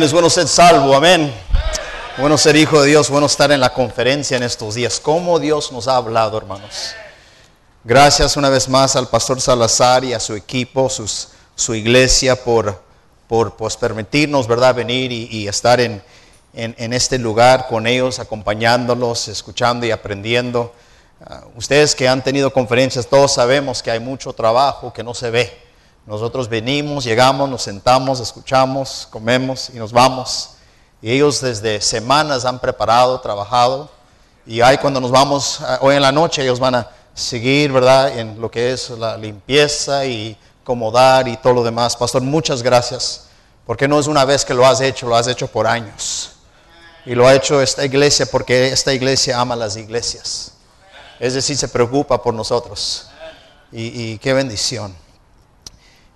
Es bueno ser salvo, amén. Bueno ser hijo de Dios, bueno estar en la conferencia en estos días. ¿Cómo Dios nos ha hablado, hermanos? Gracias una vez más al pastor Salazar y a su equipo, su iglesia, por, por pues, permitirnos, ¿verdad?, venir y, estar en, en, este lugar con ellos, acompañándolos, escuchando y aprendiendo. Ah, ustedes que han tenido conferencias, todos sabemos que hay mucho trabajo que no se ve. Nosotros venimos, llegamos, nos sentamos, escuchamos, comemos y nos vamos. Y ellos desde semanas han preparado, trabajado. Y ahí cuando nos vamos, ah, hoy en la noche, ellos van a seguir, ¿verdad?, en lo que es la limpieza y acomodar y todo lo demás. Pastor, muchas gracias. Porque no es una vez que lo has hecho, lo has hecho por años. Y lo ha hecho esta iglesia porque esta iglesia ama las iglesias. Es decir, se preocupa por nosotros. Y qué bendición.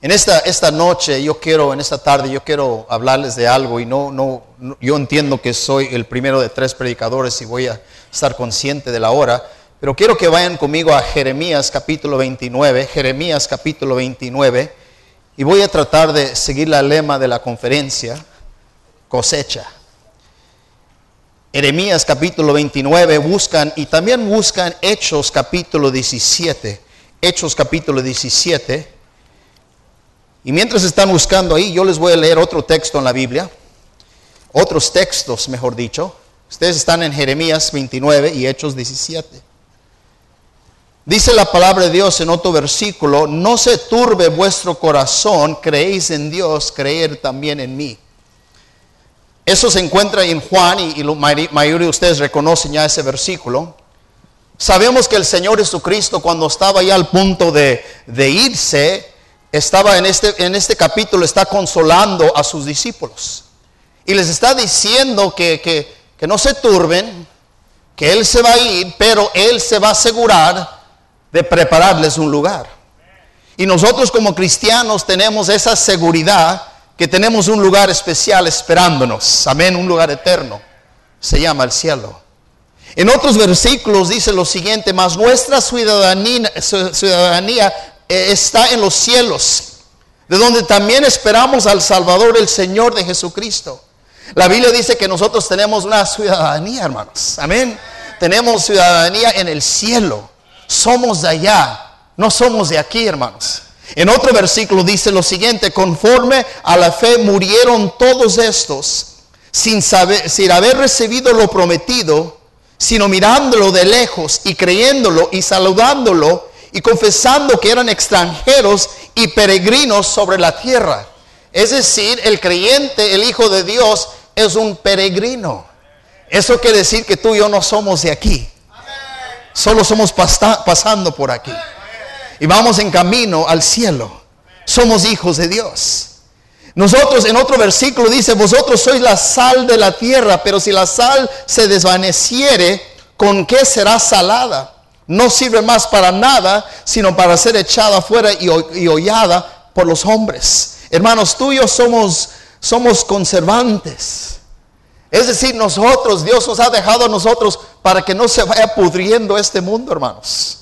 En esta, esta noche yo quiero, en esta tarde yo quiero hablarles de algo y no, no, yo entiendo que soy el primero de tres predicadores y voy a estar consciente de la hora, pero quiero que vayan conmigo a Jeremías capítulo 29, Jeremías capítulo 29, y voy a tratar de seguir la lema de la conferencia, cosecha. Jeremías capítulo 29 buscan y también buscan Hechos capítulo 17, Hechos capítulo 17 y mientras están buscando ahí, yo les voy a leer otro texto en la Biblia, otros textos, mejor dicho. Ustedes están en Jeremías 29 y Hechos 17. Dice la palabra de Dios en otro versículo, no se turbe vuestro corazón, creéis en Dios, creer también en mí. Eso se encuentra en Juan y, la mayoría de ustedes reconocen ya ese versículo. Sabemos que el Señor Jesucristo cuando estaba ya al punto de irse, estaba en este, en este capítulo, está consolando a sus discípulos. Y les está diciendo que, que, no se turben, que Él se va a ir, pero Él se va a asegurar de prepararles un lugar. Y nosotros como cristianos tenemos esa seguridad que tenemos un lugar especial esperándonos. Amén, un lugar eterno. Se llama el cielo. En otros versículos dice lo siguiente, mas nuestra ciudadanía, ciudadanía está en los cielos, de donde también esperamos al Salvador, el Señor de Jesucristo. La Biblia dice que nosotros tenemos una ciudadanía, hermanos. Amén. Tenemos ciudadanía en el cielo. Somos de allá, no somos de aquí, hermanos. En otro versículo dice lo siguiente, conforme a la fe murieron todos estos, sin, saber, sin haber recibido lo prometido, sino mirándolo de lejos y creyéndolo y saludándolo y confesando que eran extranjeros y peregrinos sobre la tierra. Es decir, el creyente, el Hijo de Dios, es un peregrino. Eso quiere decir que tú y yo no somos de aquí. Solo somos pasando por aquí. Y vamos en camino al cielo. Somos hijos de Dios. Nosotros en otro versículo dice, vosotros sois la sal de la tierra, pero si la sal se desvaneciere, ¿con qué será salada? No sirve más para nada, sino para ser echada afuera y, hollada por los hombres. Hermanos, y yo somos, somos conservantes. Es decir, nosotros, Dios nos ha dejado a nosotros para que no se vaya pudriendo este mundo, hermanos.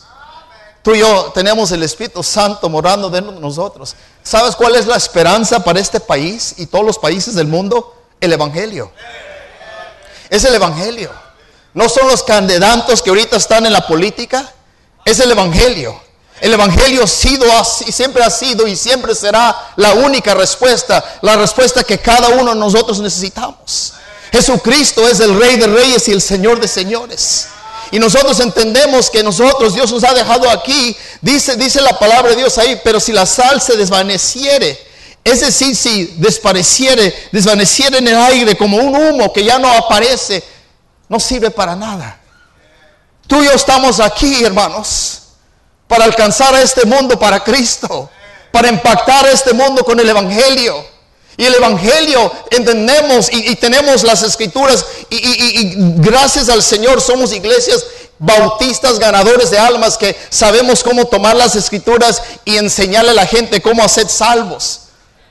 Tú y yo tenemos el Espíritu Santo morando dentro de nosotros. ¿Sabes cuál es la esperanza para este país y todos los países del mundo? El Evangelio. Es el Evangelio. No son los candidatos que ahorita están en la política, es el Evangelio. El Evangelio ha sido y siempre ha sido y siempre será la única respuesta, la respuesta que cada uno de nosotros necesitamos. Jesucristo es el Rey de Reyes y el Señor de Señores. Y nosotros entendemos que nosotros, Dios nos ha dejado aquí, dice, dice la palabra de Dios ahí, pero si la sal se desvaneciere, Es decir, si despareciere, desvaneciera en el aire como un humo que ya no aparece, no sirve para nada. Tú y yo estamos aquí, hermanos, para alcanzar a este mundo para Cristo, para impactar a este mundo con el Evangelio. Y el Evangelio entendemos y, tenemos las escrituras y, y, gracias al Señor somos iglesias bautistas ganadores de almas que sabemos cómo tomar las escrituras y enseñarle a la gente cómo hacer salvos.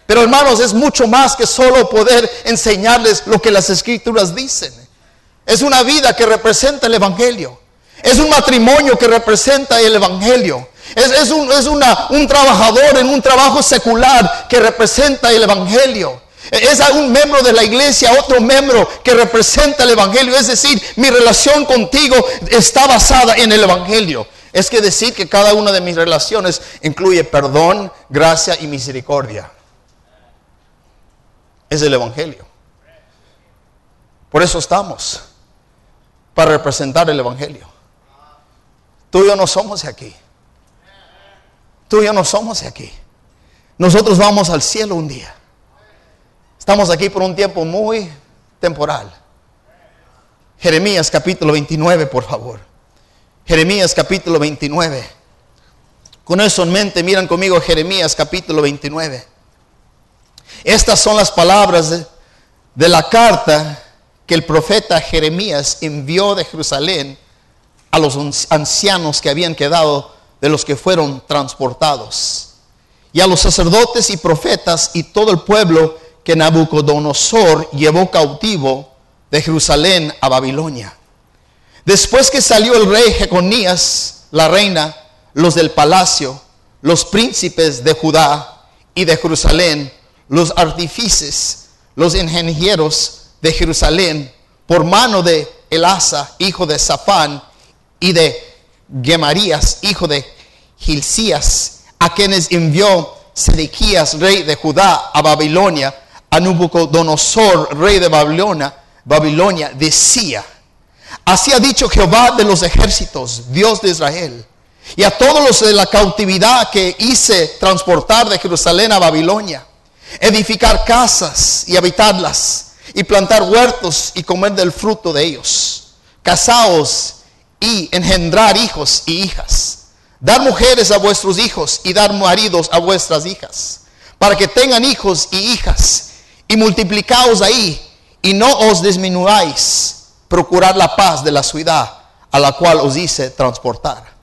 Pero hermanos, es mucho más que solo poder enseñarles lo que las escrituras dicen. Es una vida que representa el Evangelio. Es un matrimonio que representa el Evangelio. Es, un, un trabajador en un trabajo secular que representa el Evangelio. Es un miembro de la iglesia, otro miembro que representa el Evangelio. Es decir, mi relación contigo está basada en el Evangelio. Es que decir que cada una de mis relaciones incluye perdón, gracia y misericordia. Es el Evangelio. Por eso estamos, para representar el Evangelio. Tú y yo no somos de aquí. Tú y yo no somos de aquí. Nosotros vamos al cielo un día. Estamos aquí por un tiempo muy temporal. Jeremías capítulo 29, por favor. Jeremías capítulo 29. Con eso en mente, miran conmigo Jeremías capítulo 29. Estas son las palabras de, de la carta el profeta Jeremías envió de Jerusalén a los ancianos que habían quedado de los que fueron transportados, y a los sacerdotes y profetas y todo el pueblo que Nabucodonosor llevó cautivo de Jerusalén a Babilonia. Después que salió el rey Jeconías, la reina, los del palacio, los príncipes de Judá y de Jerusalén, los artífices, los ingenieros de Jerusalén, por mano de Elasa, hijo de Safán, y de Gemarías, hijo de Gilcías, a quienes envió Sedequías, rey de Judá, a Babilonia, a Nabucodonosor, rey de Babilonia, Babilonia, decía, así ha dicho Jehová de los ejércitos, Dios de Israel, y a todos los de la cautividad que hice transportar de Jerusalén a Babilonia, edificar casas y habitarlas, y plantar huertos y comer del fruto de ellos. Casaos y engendrar hijos y hijas. Dar mujeres a vuestros hijos y dar maridos a vuestras hijas, para que tengan hijos y hijas, y multiplicaos ahí, y no os disminuáis. Procurar la paz de la ciudad a la cual os hice transportar.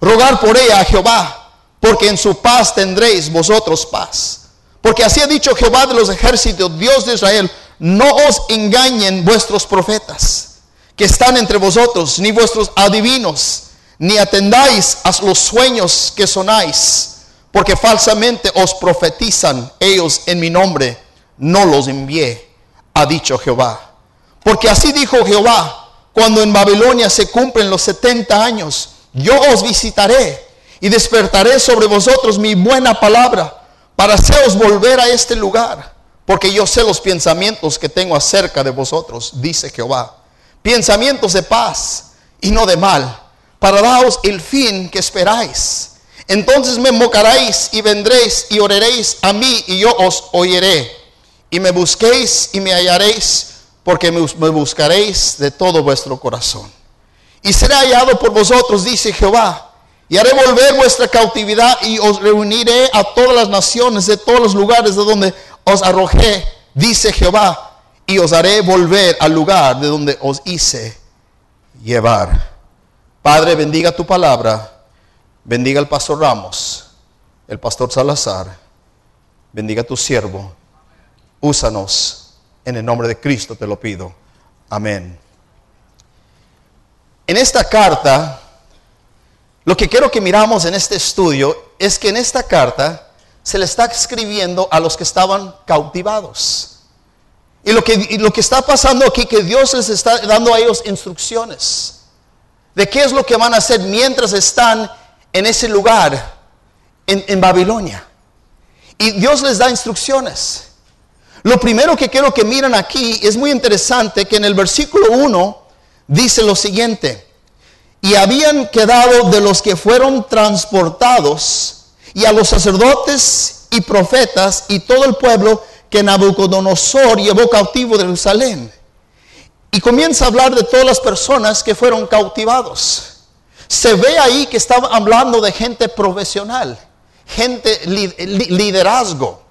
Rogar por ella a Jehová, porque en su paz tendréis vosotros paz. Porque así ha dicho Jehová de los ejércitos, Dios de Israel, no os engañen vuestros profetas que están entre vosotros, ni vuestros adivinos, ni atendáis a los sueños que sonáis, porque falsamente os profetizan ellos en mi nombre, no los envié, ha dicho Jehová. Porque así dijo Jehová, cuando en Babilonia se cumplen los setenta años, yo os visitaré y despertaré sobre vosotros mi buena palabra para haceros volver a este lugar, porque yo sé los pensamientos que tengo acerca de vosotros, dice Jehová pensamientos de paz y no de mal, para daros el fin que esperáis. Entonces me invocaréis y vendréis y oraréis a mí y yo os oiré. Y me busquéis y me hallaréis, porque me, buscaréis de todo vuestro corazón. Y seré hallado por vosotros, dice Jehová. Y haré volver vuestra cautividad y os reuniré a todas las naciones de todos los lugares de donde os arrojé, dice Jehová y os haré volver al lugar de donde os hice llevar. Padre, bendiga tu palabra, bendiga al pastor Ramos, el pastor Salazar, bendiga tu siervo, úsanos en el nombre de Cristo, te lo pido. Amén. En esta carta, lo que quiero que miramos en este estudio es que en esta carta se le está escribiendo a los que estaban cautivados. Y lo que, lo que está pasando aquí, que Dios les está dando a ellos instrucciones de qué es lo que van a hacer mientras están en ese lugar, en, en Babilonia. Y Dios les da instrucciones. Lo primero que quiero que miren aquí es muy interesante que en el versículo 1 dice lo siguiente, y habían quedado de los que fueron transportados y a los sacerdotes y profetas y todo el pueblo que Nabucodonosor llevó cautivo de Jerusalén. Y comienza a hablar de todas las personas que fueron cautivados. Se ve ahí que estaba hablando de gente profesional, gente liderazgo.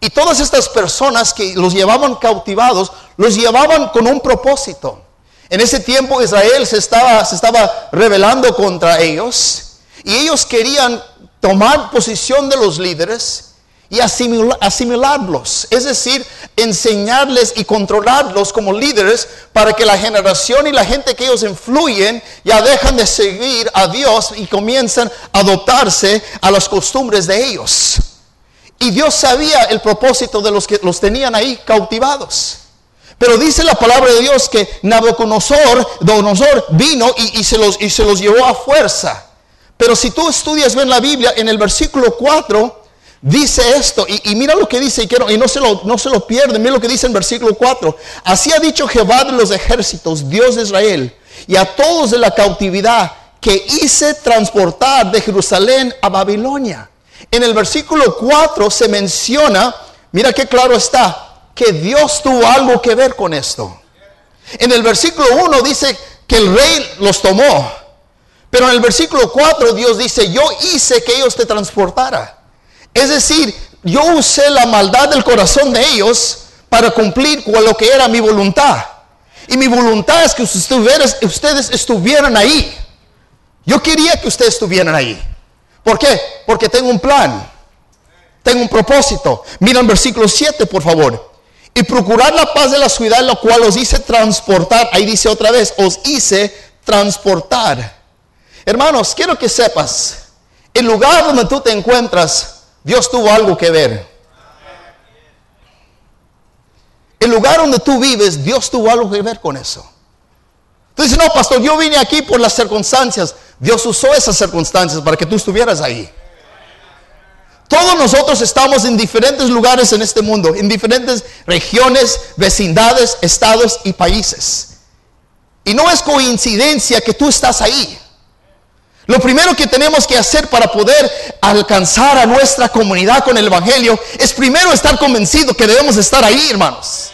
Y todas estas personas que los llevaban cautivados, los llevaban con un propósito. En ese tiempo Israel se estaba, se estaba rebelando contra ellos y ellos querían tomar posición de los líderes y asimilarlos, es decir, enseñarles y controlarlos como líderes para que la generación y la gente que ellos influyen ya dejan de seguir a Dios y comienzan a adoptarse a las costumbres de ellos. Y Dios sabía el propósito de los que los tenían ahí cautivados. Pero dice la palabra de Dios que Nabucodonosor vino y, se los, y se los llevó a fuerza. Pero si tú estudias bien la Biblia, en el versículo 4 dice esto, y, mira lo que dice, y, quiero, y no, se lo, no se pierden, mira lo que dice en versículo 4. Así ha dicho Jehová de los ejércitos, Dios de Israel, y a todos de la cautividad que hice transportar de Jerusalén a Babilonia. En el versículo 4 se menciona, mira qué claro está, que Dios tuvo algo que ver con esto. En el versículo 1 dice que el rey los tomó. Pero en el versículo 4 Dios dice, yo hice que ellos te transportara. Es decir, yo usé la maldad del corazón de ellos para cumplir con lo que era mi voluntad. Y mi voluntad es que ustedes estuvieran ahí. Yo quería que ustedes estuvieran ahí. ¿Por qué? Porque tengo un plan. Tengo un propósito. Mira el versículo 7, por favor. Y procurar la paz de la ciudad, lo cual os hice transportar. Ahí dice otra vez, os hice transportar. Hermanos, quiero que sepas, el lugar donde tú te encuentras Dios tuvo algo que ver. El lugar donde tú vives, Dios tuvo algo que ver con eso. Tú dices, no, pastor, yo vine aquí por las circunstancias. Dios usó esas circunstancias para que tú estuvieras ahí. Todos nosotros estamos en diferentes lugares en este mundo, en diferentes regiones, vecindades, estados y países. Y no es coincidencia que tú estás ahí. Lo primero que tenemos que hacer para poder alcanzar a nuestra comunidad con el Evangelio es primero estar convencido que debemos estar ahí, hermanos.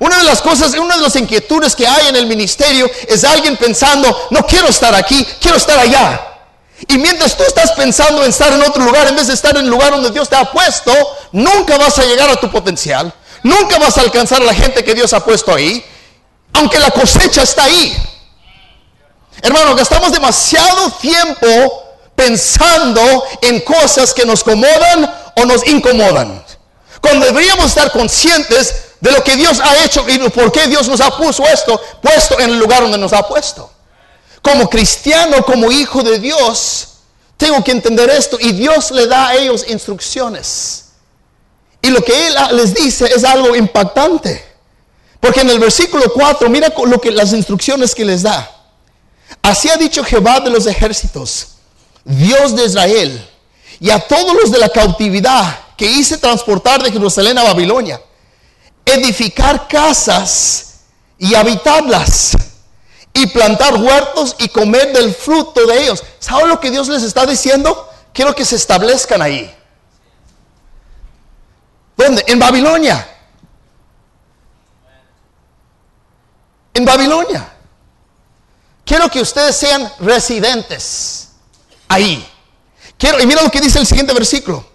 Una de las cosas, una de las inquietudes que hay en el ministerio es alguien pensando, no quiero estar aquí, quiero estar allá. Y mientras tú estás pensando en estar en otro lugar, en vez de estar en el lugar donde Dios te ha puesto, nunca vas a llegar a tu potencial, nunca vas a alcanzar a la gente que Dios ha puesto ahí, aunque la cosecha está ahí. Hermano, gastamos demasiado tiempo pensando en cosas que nos acomodan o nos incomodan. Cuando deberíamos estar conscientes de lo que Dios ha hecho y por qué Dios nos ha puesto esto, puesto en el lugar donde nos ha puesto. Como cristiano, como hijo de Dios, tengo que entender esto y Dios le da a ellos instrucciones. Y lo que Él les dice es algo impactante. Porque en el versículo 4, mira lo que, las instrucciones que les da. Así ha dicho Jehová de los ejércitos, Dios de Israel, y a todos los de la cautividad que hice transportar de Jerusalén a Babilonia, edificar casas y habitarlas, y plantar huertos y comer del fruto de ellos. ¿Saben lo que Dios les está diciendo? Quiero que se establezcan ahí. ¿Dónde? En Babilonia. En Babilonia. Quiero que ustedes sean residentes ahí. Quiero, y mira lo que dice el siguiente versículo.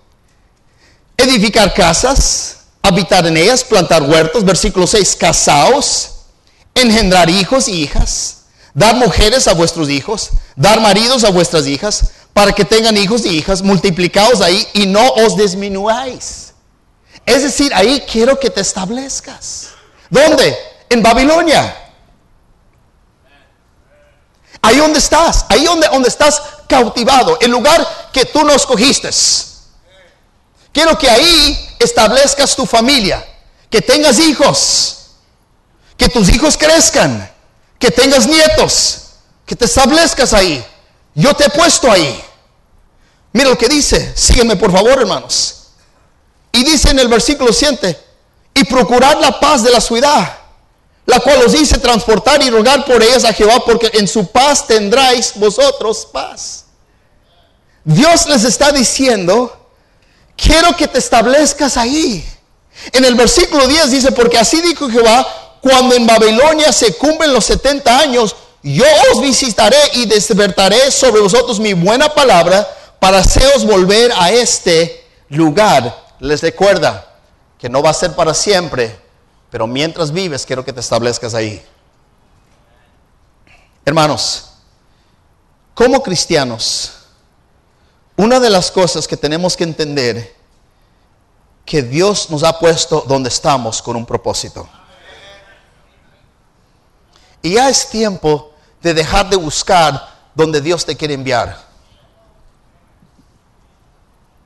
Edificar casas, habitar en ellas, plantar huertos. Versículo 6, casaos, engendrar hijos y hijas, dar mujeres a vuestros hijos, dar maridos a vuestras hijas, para que tengan hijos y hijas, multiplicados ahí y no os disminuáis. Es decir, ahí quiero que te establezcas. ¿Dónde? En Babilonia. Ahí donde estás, ahí donde, estás cautivado, el lugar que tú no escogiste. Quiero que ahí establezcas tu familia, que tengas hijos, que tus hijos crezcan, que tengas nietos, que te establezcas ahí. Yo te he puesto ahí. Mira lo que dice, sígueme por favor hermanos. Y dice en el versículo 7, y procurar la paz de la ciudad la cual os hice transportar y rogar por ellas a Jehová, porque en su paz tendráis vosotros paz. Dios les está diciendo, quiero que te establezcas ahí. En el versículo 10 dice, porque así dijo Jehová, cuando en Babilonia se cumplen los 70 años, yo os visitaré y despertaré sobre vosotros mi buena palabra para haceros volver a este lugar. Les recuerda que no va a ser para siempre, pero mientras vives quiero que te establezcas ahí. Hermanos, como cristianos, una de las cosas que tenemos que entender que Dios nos ha puesto donde estamos con un propósito. Y ya es tiempo de dejar de buscar donde Dios te quiere enviar.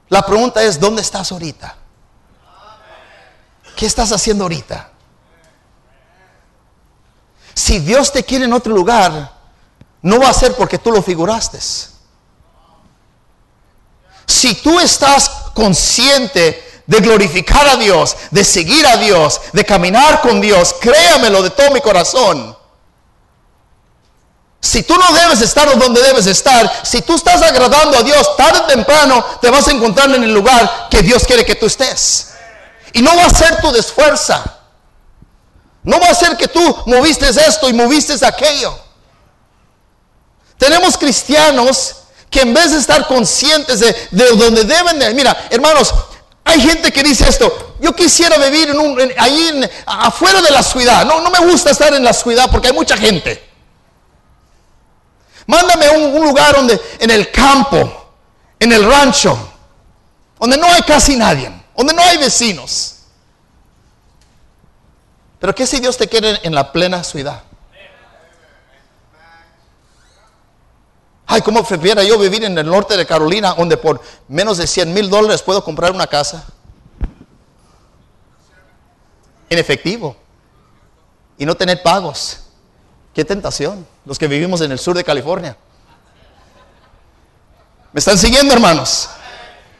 La pregunta es, ¿dónde estás ahorita? ¿Qué estás haciendo ahorita? Si Dios te quiere en otro lugar, no va a ser porque tú lo figuraste. Si tú estás consciente de glorificar a Dios, de seguir a Dios, de caminar con Dios, créamelo de todo mi corazón. Si tú no debes estar donde debes estar, si tú estás agradando a Dios tarde o temprano, te vas a encontrar en el lugar que Dios quiere que tú estés. Y no va a ser tu desfuerza. No va a ser que tú moviste esto y moviste aquello. Tenemos cristianos que en vez de estar conscientes de, donde deben de... Mira, hermanos, hay gente que dice esto, yo quisiera vivir en un, ahí afuera de la ciudad. No, no me gusta estar en la ciudad porque hay mucha gente. Mándame a un, un lugar donde, en el campo, en el rancho, donde no hay casi nadie, donde no hay vecinos. Pero ¿qué si Dios te quiere en la plena ciudad? Ay, ¿cómo prefiera yo vivir en el norte de Carolina, donde por menos de 100 mil dólares puedo comprar una casa? En efectivo. Y no tener pagos. Qué tentación. Los que vivimos en el sur de California. ¿Me están siguiendo, hermanos?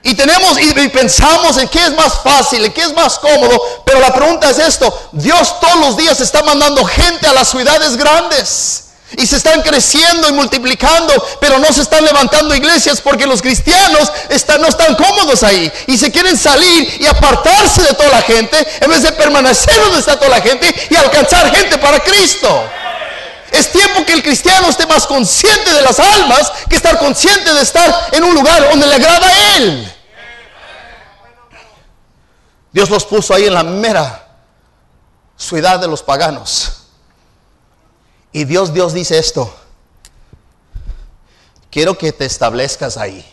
Y tenemos y, pensamos en qué es más fácil, en qué es más cómodo, pero la pregunta es esto, Dios todos los días está mandando gente a las ciudades grandes. Y se están creciendo y multiplicando, pero no se están levantando iglesias porque los cristianos están, no están cómodos ahí. Y se quieren salir y apartarse de toda la gente en vez de permanecer donde está toda la gente y alcanzar gente para Cristo. Es tiempo que el cristiano esté más consciente de las almas que estar consciente de estar en un lugar donde le agrada a Él. Dios los puso ahí en la mera ciudad de los paganos. Y Dios, Dios dice esto. Quiero que te establezcas ahí.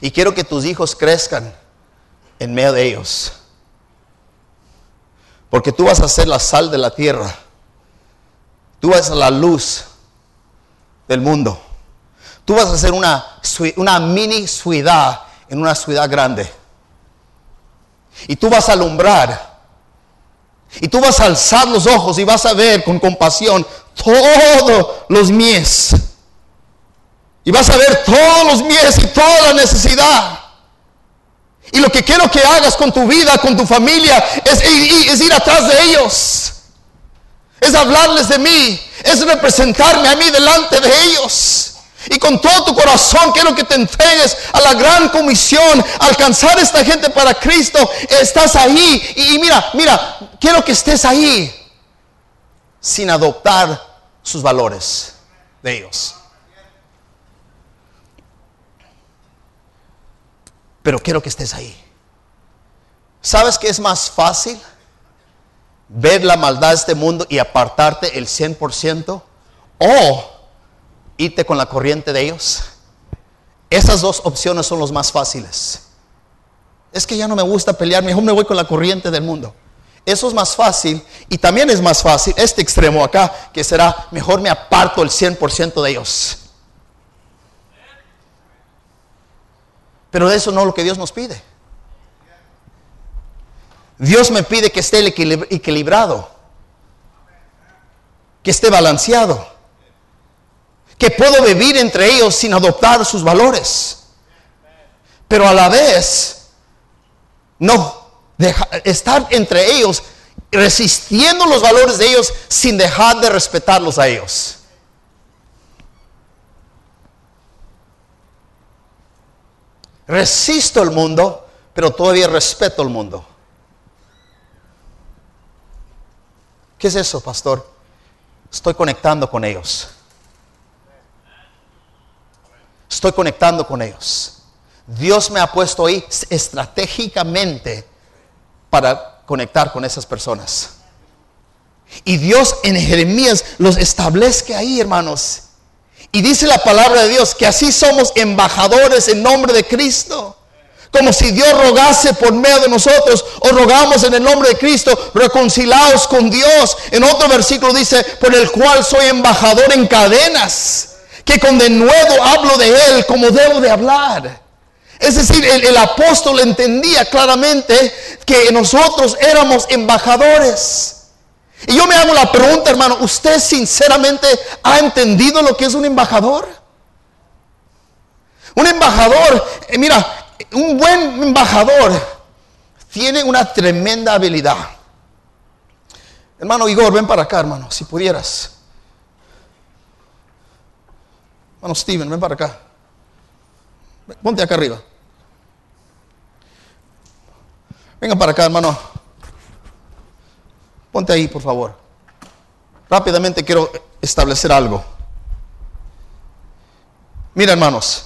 Y quiero que tus hijos crezcan en medio de ellos. Porque tú vas a ser la sal de la tierra. Tú vas a ser la luz del mundo. Tú vas a ser una, una mini ciudad en una ciudad grande. Y tú vas a alumbrar y tú vas a alzar los ojos y vas a ver con compasión todos los mies. Y vas a ver todos los mies y toda la necesidad. Y lo que quiero que hagas con tu vida, con tu familia, es, ir atrás de ellos. Es hablarles de mí. Es representarme a mí delante de ellos. Y con todo tu corazón quiero que te entregues a la gran comisión, alcanzar a esta gente para Cristo. Estás ahí. Y, mira, mira, quiero que estés ahí sin adoptar sus valores de ellos. Pero quiero que estés ahí. ¿Sabes qué es más fácil? Ver la maldad de este mundo y apartarte el 100% o irte con la corriente de ellos. Esas dos opciones son los más fáciles. Es que ya no me gusta pelear, mejor me voy con la corriente del mundo. Eso es más fácil y también es más fácil este extremo acá, que será mejor me aparto el 100% de ellos. Pero eso no es lo que Dios nos pide. Dios me pide que esté equilibrado, que esté balanceado que puedo vivir entre ellos sin adoptar sus valores. Pero a la vez, no, estar entre ellos resistiendo los valores de ellos sin dejar de respetarlos a ellos. Resisto el mundo, pero todavía respeto el mundo. ¿Qué es eso, pastor? Estoy conectando con ellos. Estoy conectando con ellos. Dios me ha puesto ahí estratégicamente para conectar con esas personas. Y Dios en Jeremías los establece ahí, hermanos. Y dice la palabra de Dios que así somos embajadores en nombre de Cristo. Como si Dios rogase por medio de nosotros o rogamos en el nombre de Cristo, reconciliados con Dios. En otro versículo dice, por el cual soy embajador en cadenas, que con de nuevo hablo de Él como debo de hablar. Es decir, el apóstol entendía claramente que nosotros éramos embajadores. Y yo me hago la pregunta, hermano, ¿usted sinceramente ha entendido lo que es un embajador? Un embajador, eh, mira, un buen embajador tiene una tremenda habilidad. Hermano Igor, ven para acá, hermano, si pudieras. Hermano Steven, ven para acá. Ponte acá arriba. Venga para acá, hermano. Ponte ahí, por favor. Rápidamente quiero establecer algo. Mira, hermanos.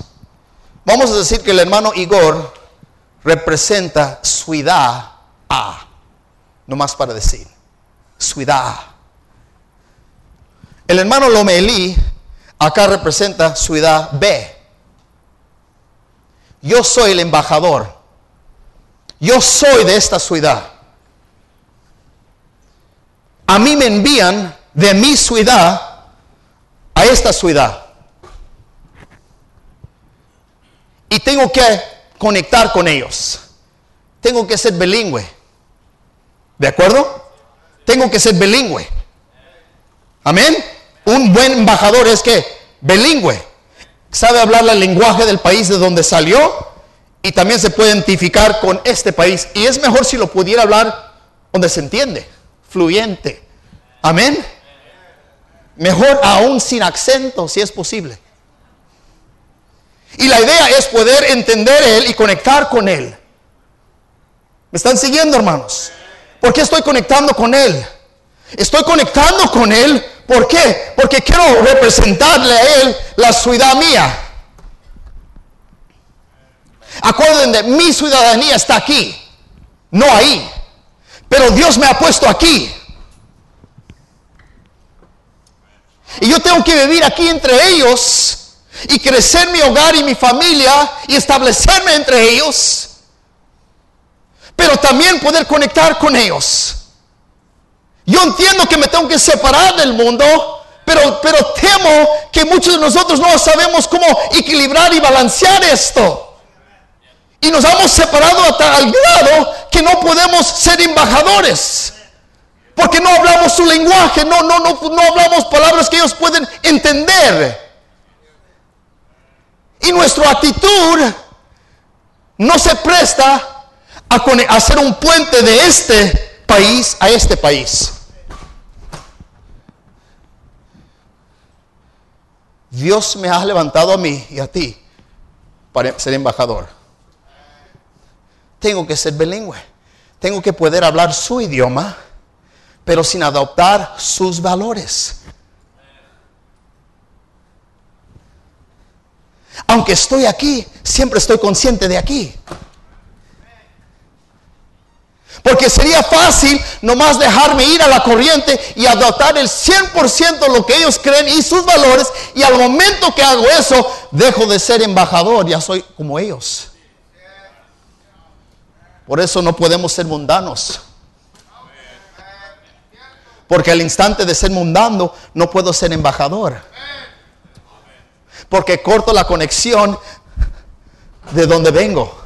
Vamos a decir que el hermano Igor representa suidad A. No más para decir. Suidad El hermano Lomelí acá representa suidad B. Yo soy el embajador. Yo soy de esta ciudad. A mí me envían de mi ciudad a esta ciudad. Y tengo que conectar con ellos. Tengo que ser bilingüe. ¿De acuerdo? Tengo que ser bilingüe. Amén. Un buen embajador es que bilingüe. Sabe hablar el lenguaje del país de donde salió y también se puede identificar con este país. Y es mejor si lo pudiera hablar donde se entiende, fluyente. Amén. Mejor aún sin acento, si es posible. Y la idea es poder entender Él y conectar con Él. ¿Me están siguiendo, hermanos? ¿Por qué estoy conectando con Él? Estoy conectando con Él. ¿Por qué? Porque quiero representarle a Él la ciudad mía. Acuérdense, mi ciudadanía está aquí, no ahí. Pero Dios me ha puesto aquí. Y yo tengo que vivir aquí entre ellos y crecer mi hogar y mi familia y establecerme entre ellos. Pero también poder conectar con ellos. Yo entiendo que me tengo que separar del mundo, pero, pero temo que muchos de nosotros no sabemos cómo equilibrar y balancear esto. Y nos hemos separado hasta al grado que no podemos ser embajadores. Porque no hablamos su lenguaje, no, no, no, no hablamos palabras que ellos pueden entender. Y nuestra actitud no se presta a, hacer un puente de este país a este país. Dios me ha levantado a mí y a ti para ser embajador tengo que ser bilingüe. Tengo que poder hablar su idioma, pero sin adoptar sus valores. Aunque estoy aquí, siempre estoy consciente de aquí. Porque sería fácil nomás dejarme ir a la corriente y adoptar el 100% lo que ellos creen y sus valores. Y al momento que hago eso, dejo de ser embajador, ya soy como ellos. Por eso no podemos ser mundanos. Porque al instante de ser mundano no puedo ser embajador. Porque corto la conexión de donde vengo.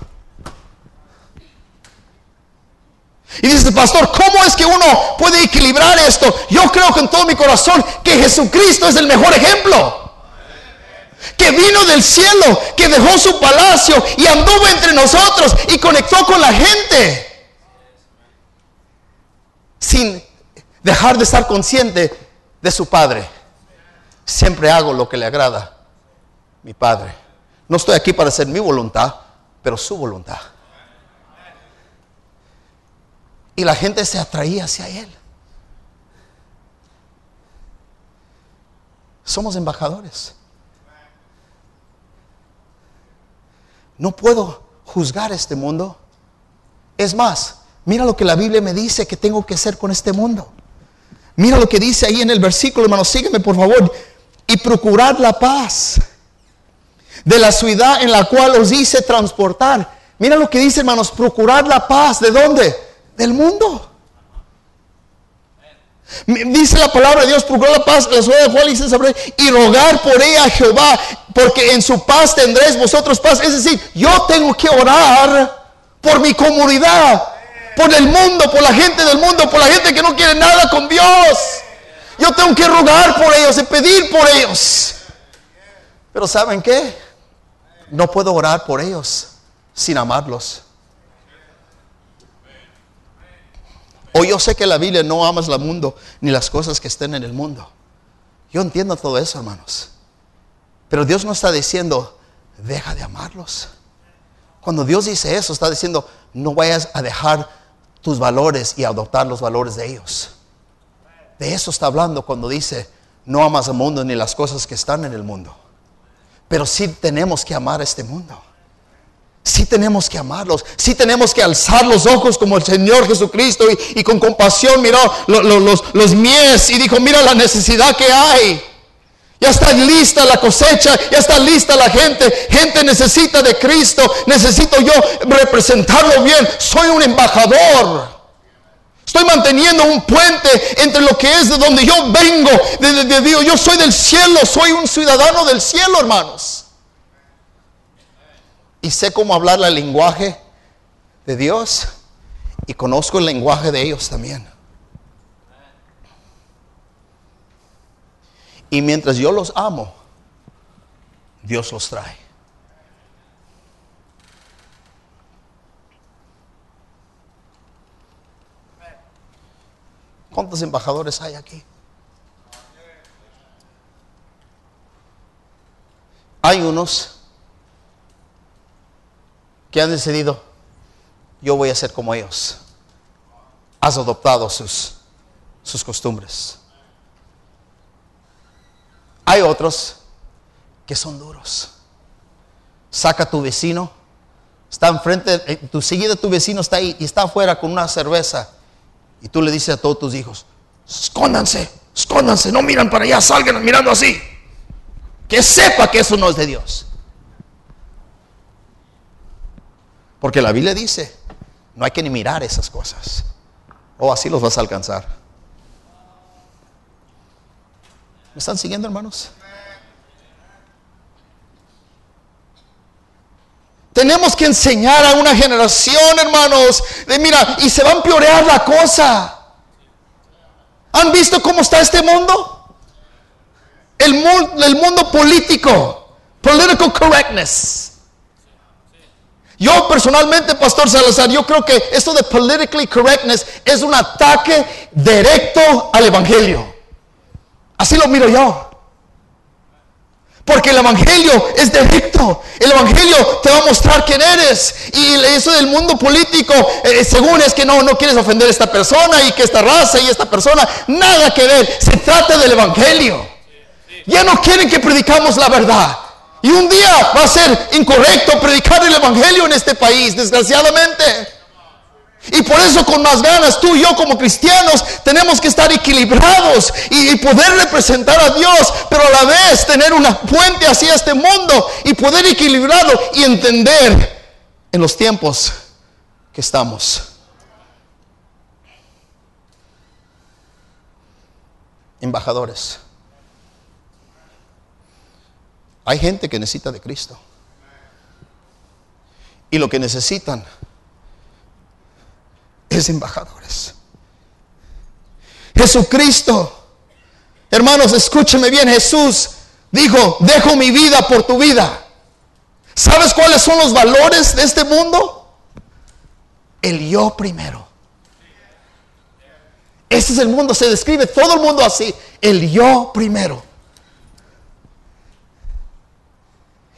Y dice, pastor, ¿cómo es que uno puede equilibrar esto? Yo creo con todo mi corazón que Jesucristo es el mejor ejemplo que vino del cielo, que dejó su palacio y anduvo entre nosotros y conectó con la gente. Sin dejar de estar consciente de su Padre. Siempre hago lo que le agrada mi Padre. No estoy aquí para hacer mi voluntad, pero su voluntad. Y la gente se atraía hacia Él. Somos embajadores. No puedo juzgar este mundo. Es más, mira lo que la Biblia me dice que tengo que hacer con este mundo. Mira lo que dice ahí en el versículo, hermano, sígueme por favor. Y procurad la paz de la ciudad en la cual os hice transportar. Mira lo que dice, hermanos, procurad la paz. ¿De dónde? Del mundo. Dice la palabra de Dios, procurar la paz, la ciudad de hice saber, y rogar por ella a Jehová, porque en su paz tendréis vosotros paz. Es decir, yo tengo que orar por mi comunidad, por el mundo, por la gente del mundo, por la gente que no quiere nada con Dios. Yo tengo que rogar por ellos y pedir por ellos. Pero ¿saben qué? No puedo orar por ellos sin amarlos. O yo sé que la Biblia no amas el mundo ni las cosas que estén en el mundo. Yo entiendo todo eso, hermanos. Pero Dios no está diciendo, deja de amarlos. Cuando Dios dice eso, está diciendo, no vayas a dejar tus valores y adoptar los valores de ellos. De eso está hablando cuando dice, no amas al mundo ni las cosas que están en el mundo. Pero sí tenemos que amar este mundo. Sí tenemos que amarlos, sí tenemos que alzar los ojos como el Señor Jesucristo y, con compasión miró los, mies y dijo, mira la necesidad que hay. Ya está lista la cosecha, ya está lista la gente. Gente necesita de Cristo, necesito yo representarlo bien. Soy un embajador. Estoy manteniendo un puente entre lo que es de donde yo vengo, de, Dios. Yo soy del cielo, soy un ciudadano del cielo, hermanos. Y sé cómo hablar el lenguaje de Dios y conozco el lenguaje de ellos también. Y mientras yo los amo, Dios los trae. ¿Cuántos embajadores hay aquí? Hay unos que han decidido, yo voy a ser como ellos. Has adoptado sus, sus costumbres. Hay otros que son duros. Saca a tu vecino, está enfrente, eh, tu seguida tu vecino está ahí y está afuera con una cerveza y tú le dices a todos tus hijos, escóndanse, escóndanse, no miran para allá, salgan mirando así. Que sepa que eso no es de Dios. Porque la Biblia dice, no hay que ni mirar esas cosas. O así los vas a alcanzar. ¿Me están siguiendo, hermanos? Tenemos que enseñar a una generación, hermanos, de mira, y se va a empeorar la cosa. ¿Han visto cómo está este mundo? El, el mundo político, political correctness. Yo personalmente, Pastor Salazar, yo creo que esto de politically correctness es un ataque directo al Evangelio. Así lo miro yo. Porque el Evangelio es directo. El Evangelio te va a mostrar quién eres. Y eso del mundo político, eh, según es que no, no quieres ofender a esta persona y que esta raza y esta persona, nada que ver. Se trata del Evangelio. Ya no quieren que predicamos la verdad. Y un día va a ser incorrecto predicar el Evangelio en este país, desgraciadamente. Y por eso con más ganas tú y yo como cristianos tenemos que estar equilibrados y, poder representar a Dios, pero a la vez tener una puente hacia este mundo y poder equilibrarlo y entender en los tiempos que estamos. Embajadores. Hay gente que necesita de Cristo. Y lo que necesitan es embajadores. Jesucristo, hermanos, escúcheme bien, Jesús dijo, dejo mi vida por tu vida. ¿Sabes cuáles son los valores de este mundo? El yo primero. Ese es el mundo, se describe todo el mundo así, el yo primero.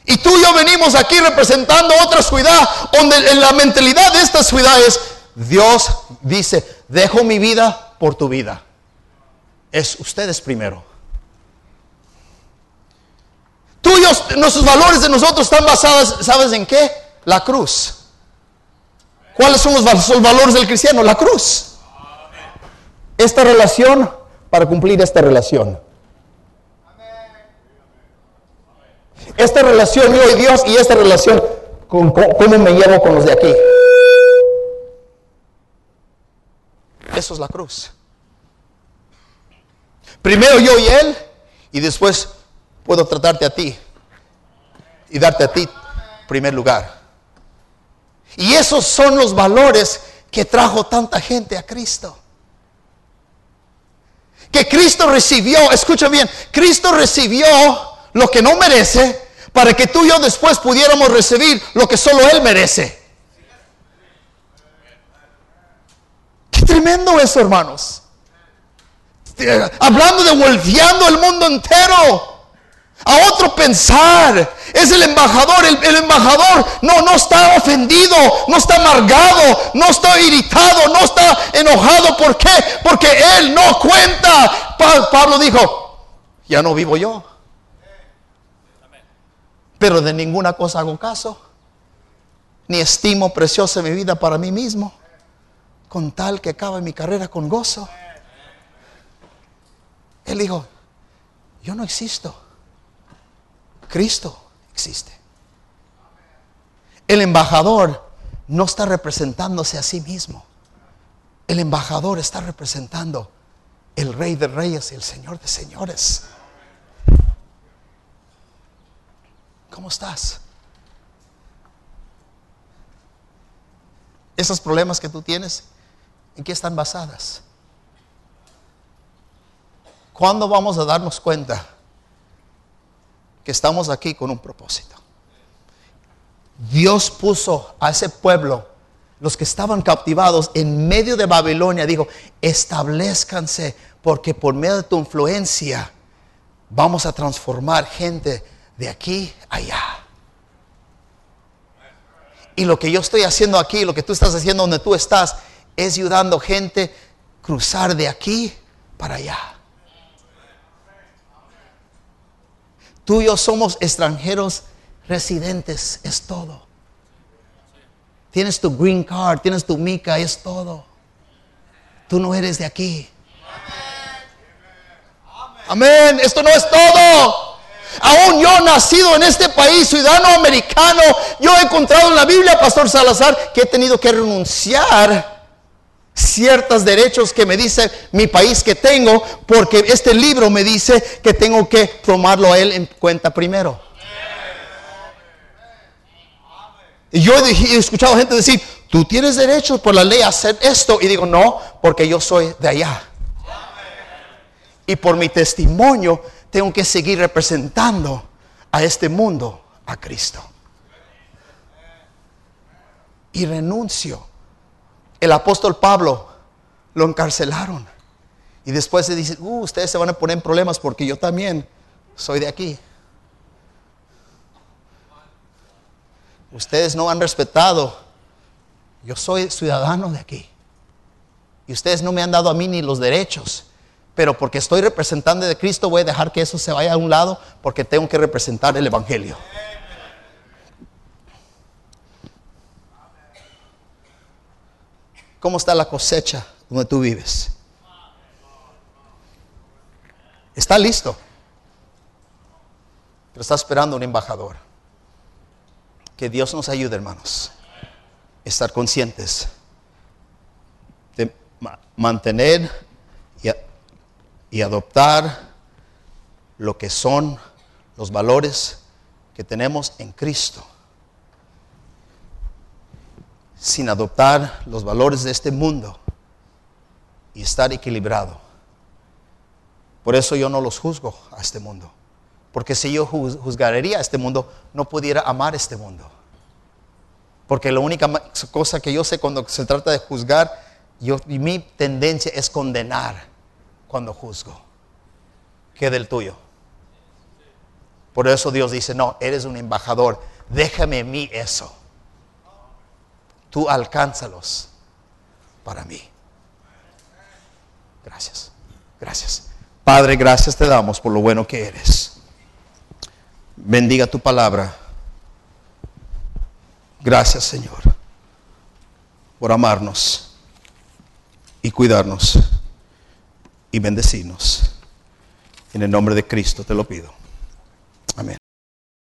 Y tú y venimos aquí representando otra ciudad, donde en la mentalidad de esta ciudad es, Dios dice, dejo mi vida por tu vida. Es ustedes primero. Tuyos, nuestros valores de nosotros están basados, ¿sabes en qué? La cruz. ¿Cuáles son los valores del cristiano? La cruz. Esta relación para cumplir esta relación. Esta relación yo y Dios y esta relación, con, ¿cómo me llevo con los de aquí? Eso es la cruz. Primero yo y Él y después puedo tratarte a ti y darte a ti primer lugar. Y esos son los valores que trajo tanta gente a Cristo. Que Cristo recibió, escucha bien, Cristo recibió lo que no merece para que tú y yo después pudiéramos recibir lo que solo Él merece. Qué tremendo eso, hermanos. Hablando de volteando el mundo entero a otro pensar. Es el embajador. El, embajador no, no está ofendido, no está amargado, no está irritado, no está enojado. ¿Por qué? Porque él no cuenta. Pablo dijo, ya no vivo yo. Pero de ninguna cosa hago caso. Ni estimo preciosa mi vida para mí mismo. Con tal que acabe mi carrera con gozo. Él dijo, yo no existo. Cristo existe. El embajador no está representándose a sí mismo. El embajador está representando el rey de reyes y el señor de señores. ¿Cómo estás? Esos problemas que tú tienes, ¿en qué están basadas? ¿Cuándo vamos a darnos cuenta que estamos aquí con un propósito? Dios puso a ese pueblo, los que estaban cautivados en medio de Babilonia, dijo, establezcanse porque por medio de tu influencia vamos a transformar gente de aquí a allá. Y lo que yo estoy haciendo aquí, lo que tú estás haciendo donde tú estás, es ayudando gente a cruzar de aquí para allá. Tú y yo somos extranjeros residentes, es todo. Tienes tu green card, tienes tu mica, es todo. Tú no eres de aquí. Amén. Esto no es todo. Aún yo nacido en este país, ciudadano americano, yo he encontrado en la Biblia, Pastor Salazar, que he tenido que renunciar ciertos derechos que me dice mi país que tengo, porque este libro me dice que tengo que tomarlo a él en cuenta primero. Y yo he escuchado gente decir, tú tienes derecho por la ley a hacer esto. Y digo, no, porque yo soy de allá. Y por mi testimonio tengo que seguir representando a este mundo a Cristo. Y renuncio. El apóstol Pablo lo encarcelaron. Y después se dice, uh, ustedes se van a poner en problemas porque yo también soy de aquí. Ustedes no han respetado. Yo soy ciudadano de aquí. Y ustedes no me han dado a mí ni los derechos pero porque estoy representando de Cristo voy a dejar que eso se vaya a un lado porque tengo que representar el Evangelio. ¿Cómo está la cosecha donde tú vives? Está listo, pero está esperando un embajador. Que Dios nos ayude, hermanos, estar conscientes de mantener y adoptar lo que son los valores que tenemos en Cristo, sin adoptar los valores de este mundo y estar equilibrado. Por eso yo no los juzgo a este mundo. Porque si yo juzgaría a este mundo, no pudiera amar este mundo. Porque la única cosa que yo sé cuando se trata de juzgar, yo, mi tendencia es condenar cuando juzgo que del tuyo. Por eso Dios dice, no, eres un embajador, déjame mí eso. Tú alcánzalos para mí. Gracias, gracias. Padre, gracias te damos por lo bueno que eres. Bendiga tu palabra. Gracias, Señor, por amarnos y cuidarnos y bendecirnos. En el nombre de Cristo te lo pido.